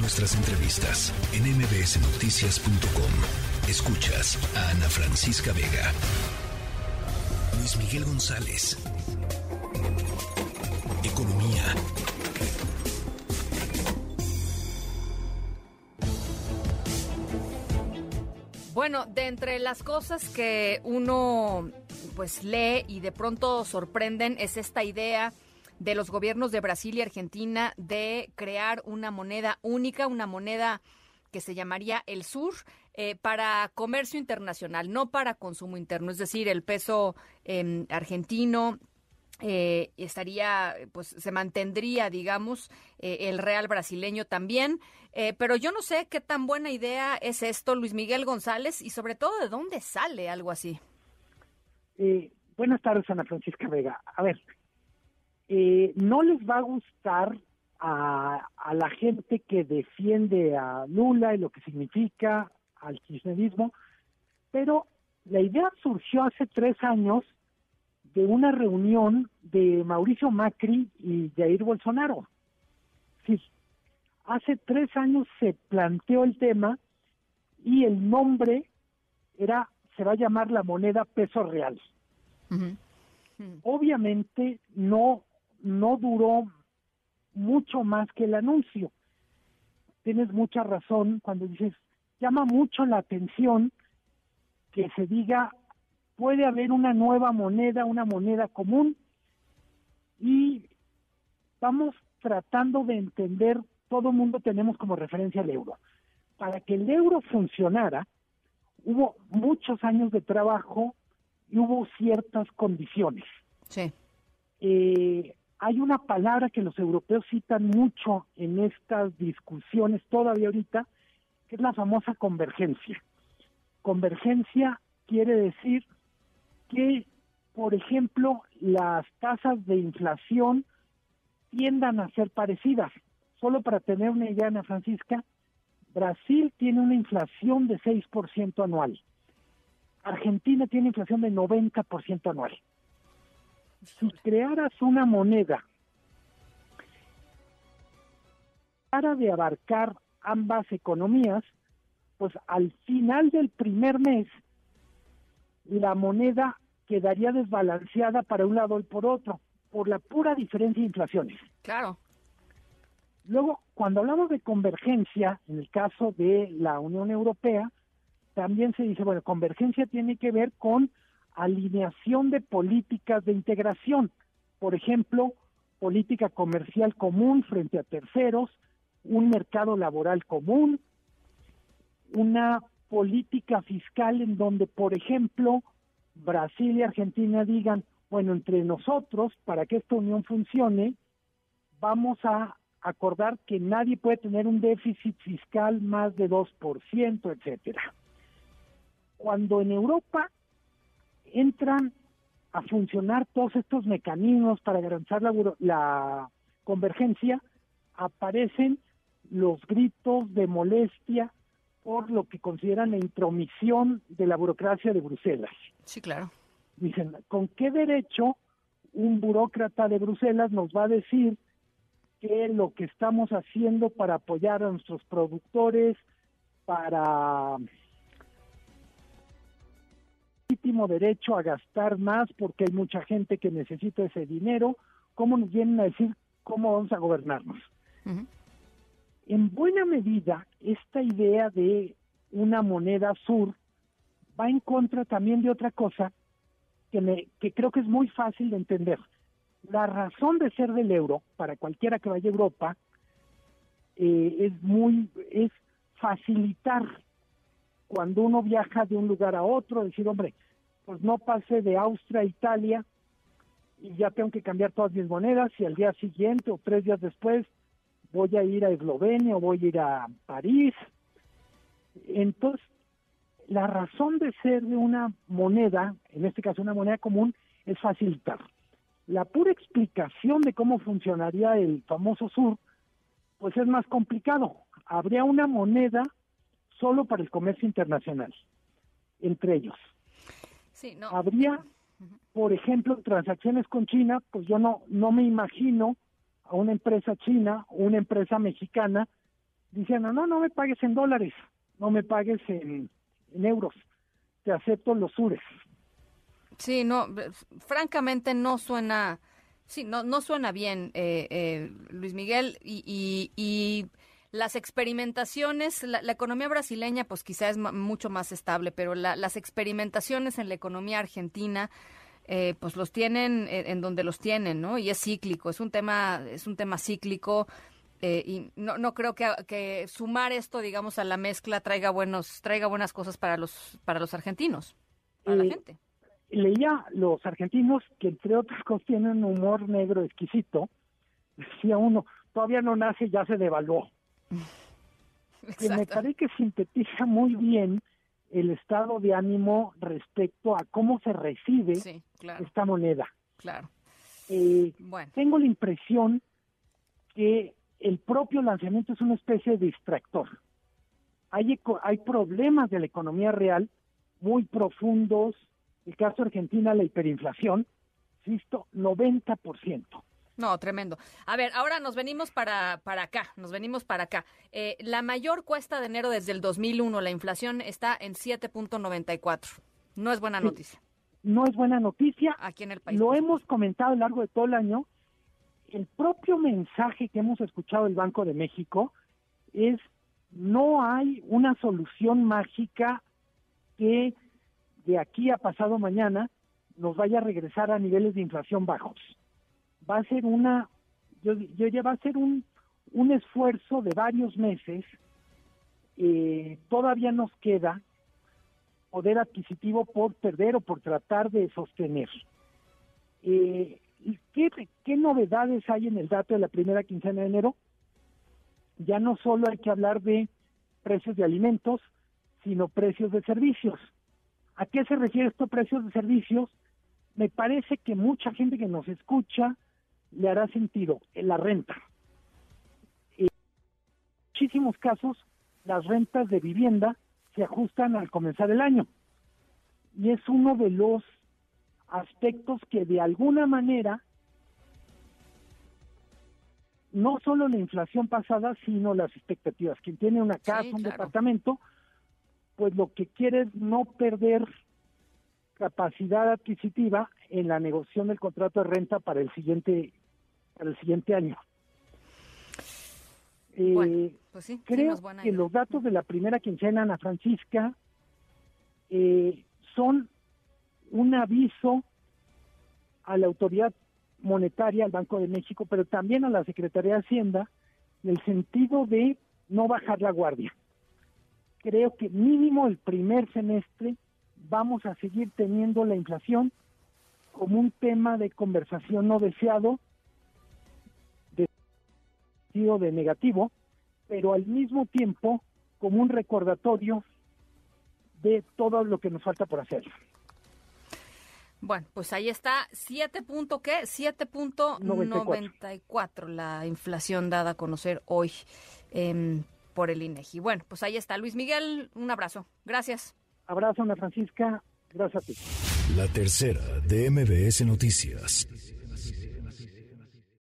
Nuestras entrevistas en mbsnoticias.com. Escuchas a Ana Francisca Vega. Luis Miguel González. Economía. Bueno, de entre las cosas que uno pues lee y de pronto sorprenden es esta idea de los gobiernos de Brasil y Argentina de crear una moneda única, una moneda que se llamaría el sur eh, para comercio internacional, no para consumo interno, es decir, el peso em, argentino eh, estaría, pues se mantendría, digamos, eh, el real brasileño también. pero yo no sé qué tan buena idea es esto, Luis Miguel González, y sobre todo de dónde sale algo así. buenas tardes, Ana Francisca Vega. A ver, eh, no les va a gustar a, la gente que defiende a Lula y lo que significa al kirchnerismo, pero la idea surgió hace tres años de una reunión de Mauricio Macri y Jair Bolsonaro. Sí, hace tres años se planteó el tema y el nombre era, se va a llamar la moneda peso real. Obviamente no no duró mucho más que el anuncio. Tienes mucha razón cuando dices, llama mucho la atención que se diga, puede haber una nueva moneda, una moneda común, y vamos tratando de entender, todo el mundo tenemos como referencia el euro. Para que el euro funcionara, hubo muchos años de trabajo y hubo ciertas condiciones. Sí. Eh, hay una palabra que los europeos citan mucho en estas discusiones todavía ahorita, que es la famosa convergencia. Convergencia quiere decir que, por ejemplo, las tasas de inflación tiendan a ser parecidas. Solo para tener una idea, Ana Francisca, Brasil tiene una inflación de 6% anual. Argentina tiene inflación de 90% anual si crearas una moneda para de abarcar ambas economías, pues al final del primer mes la moneda quedaría desbalanceada para un lado y por otro, por la pura diferencia de inflaciones. Claro. Luego, cuando hablamos de convergencia, en el caso de la Unión Europea, también se dice, bueno, convergencia tiene que ver con alineación de políticas de integración, por ejemplo, política comercial común frente a terceros, un mercado laboral común, una política fiscal en donde, por ejemplo, Brasil y Argentina digan, bueno, entre nosotros, para que esta unión funcione, vamos a acordar que nadie puede tener un déficit fiscal más de 2%, etcétera. Cuando en Europa entran a funcionar todos estos mecanismos para garantizar la, convergencia, aparecen los gritos de molestia por lo que consideran la intromisión de la burocracia de Bruselas. Sí, claro. Dicen, ¿con qué derecho un burócrata de Bruselas nos va a decir que lo que estamos haciendo para apoyar a nuestros productores, para legítimo derecho a gastar más porque hay mucha gente que necesita ese dinero, ¿cómo nos vienen a decir cómo vamos a gobernarnos? En buena medida, esta idea de una moneda sur va en contra también de otra cosa que, me, que creo que es muy fácil de entender. La razón de ser del euro, para cualquiera que vaya a Europa, eh, es muy, es facilitar cuando uno viaja de un lugar a otro, decir, hombre, pues no pase de Austria a Italia y ya tengo que cambiar todas mis monedas y al día siguiente o tres días después voy a ir a Eslovenia o voy a ir a París. Entonces, la razón de ser de una moneda, en este caso una moneda común, es facilitar. La pura explicación de cómo funcionaría el famoso sur, pues es más complicado. Habría una moneda solo para el comercio internacional, entre ellos. Sí, no. Habría, por ejemplo, transacciones con China, pues yo no, no me imagino a una empresa china o una empresa mexicana diciendo, no, no me pagues en dólares, no me pagues en, euros, te acepto los sures. Sí, no, francamente no suena, sí, no, no suena bien, eh, eh, Luis Miguel, y, y, las experimentaciones, la, economía brasileña pues quizá es mucho más estable, pero las experimentaciones en la economía argentina eh, pues los tienen en, donde los tienen, ¿no? Y es cíclico, es un tema, es un tema cíclico. Eh, y no, no creo que, que, sumar esto, digamos, a la mezcla traiga buenos, traiga buenas cosas para los, para los argentinos, para la eh, gente. Leía los argentinos que entre otras cosas tienen un humor negro exquisito. Decía uno, todavía no nace, ya se devaluó. que me parece que sintetiza muy bien el estado de ánimo respecto a cómo se recibe esta moneda. Claro. Eh, tengo la impresión que el propio lanzamiento es una especie de distractor. Hay, hay problemas de la economía real muy profundos. El caso de Argentina, la hiperinflación, insisto, 90%. No, tremendo. A ver, ahora nos venimos para, para acá, nos venimos para acá. Eh, la mayor cuesta de enero desde el 2001, la inflación está en 7.94. No es buena noticia. No es buena noticia. Aquí en el país. Lo hemos comentado a lo largo de todo el año. El propio mensaje que hemos escuchado del Banco de México es no hay una solución mágica que de aquí a pasado mañana nos vaya a regresar a niveles de inflación bajos va a ser una, yo, yo ya va a ser un, un esfuerzo de varios meses. Eh, todavía nos queda poder adquisitivo por perder o por tratar de sostener. Eh, ¿qué, ¿Qué novedades hay en el dato de la primera quincena de enero? Ya no solo hay que hablar de precios de alimentos, sino precios de servicios. ¿A qué se refiere estos precios de servicios? Me parece que mucha gente que nos escucha le hará sentido en la renta. En muchísimos casos, las rentas de vivienda se ajustan al comenzar el año. Y es uno de los aspectos que de alguna manera, no solo la inflación pasada, sino las expectativas. Quien tiene una casa, un departamento, pues lo que quiere es no perder capacidad adquisitiva en la negociación del contrato de renta para el siguiente para el siguiente año. Eh, pues creo que los datos de la primera quincena, Ana Francisca, eh, son un aviso a la autoridad monetaria, al Banco de México, pero también a la Secretaría de Hacienda, en el sentido de no bajar la guardia. Creo que mínimo el primer semestre vamos a seguir teniendo la inflación como un tema de conversación no deseado, de de negativo, pero al mismo tiempo como un recordatorio de todo lo que nos falta por hacer. Bueno, pues ahí está, 7. ¿qué? 7.94 la inflación dada a conocer hoy em, por el INEGI. Bueno, pues ahí está. Luis Miguel, un abrazo. Gracias. Abrazo, Ana Francisca. Gracias a ti. La tercera de MBS Noticias.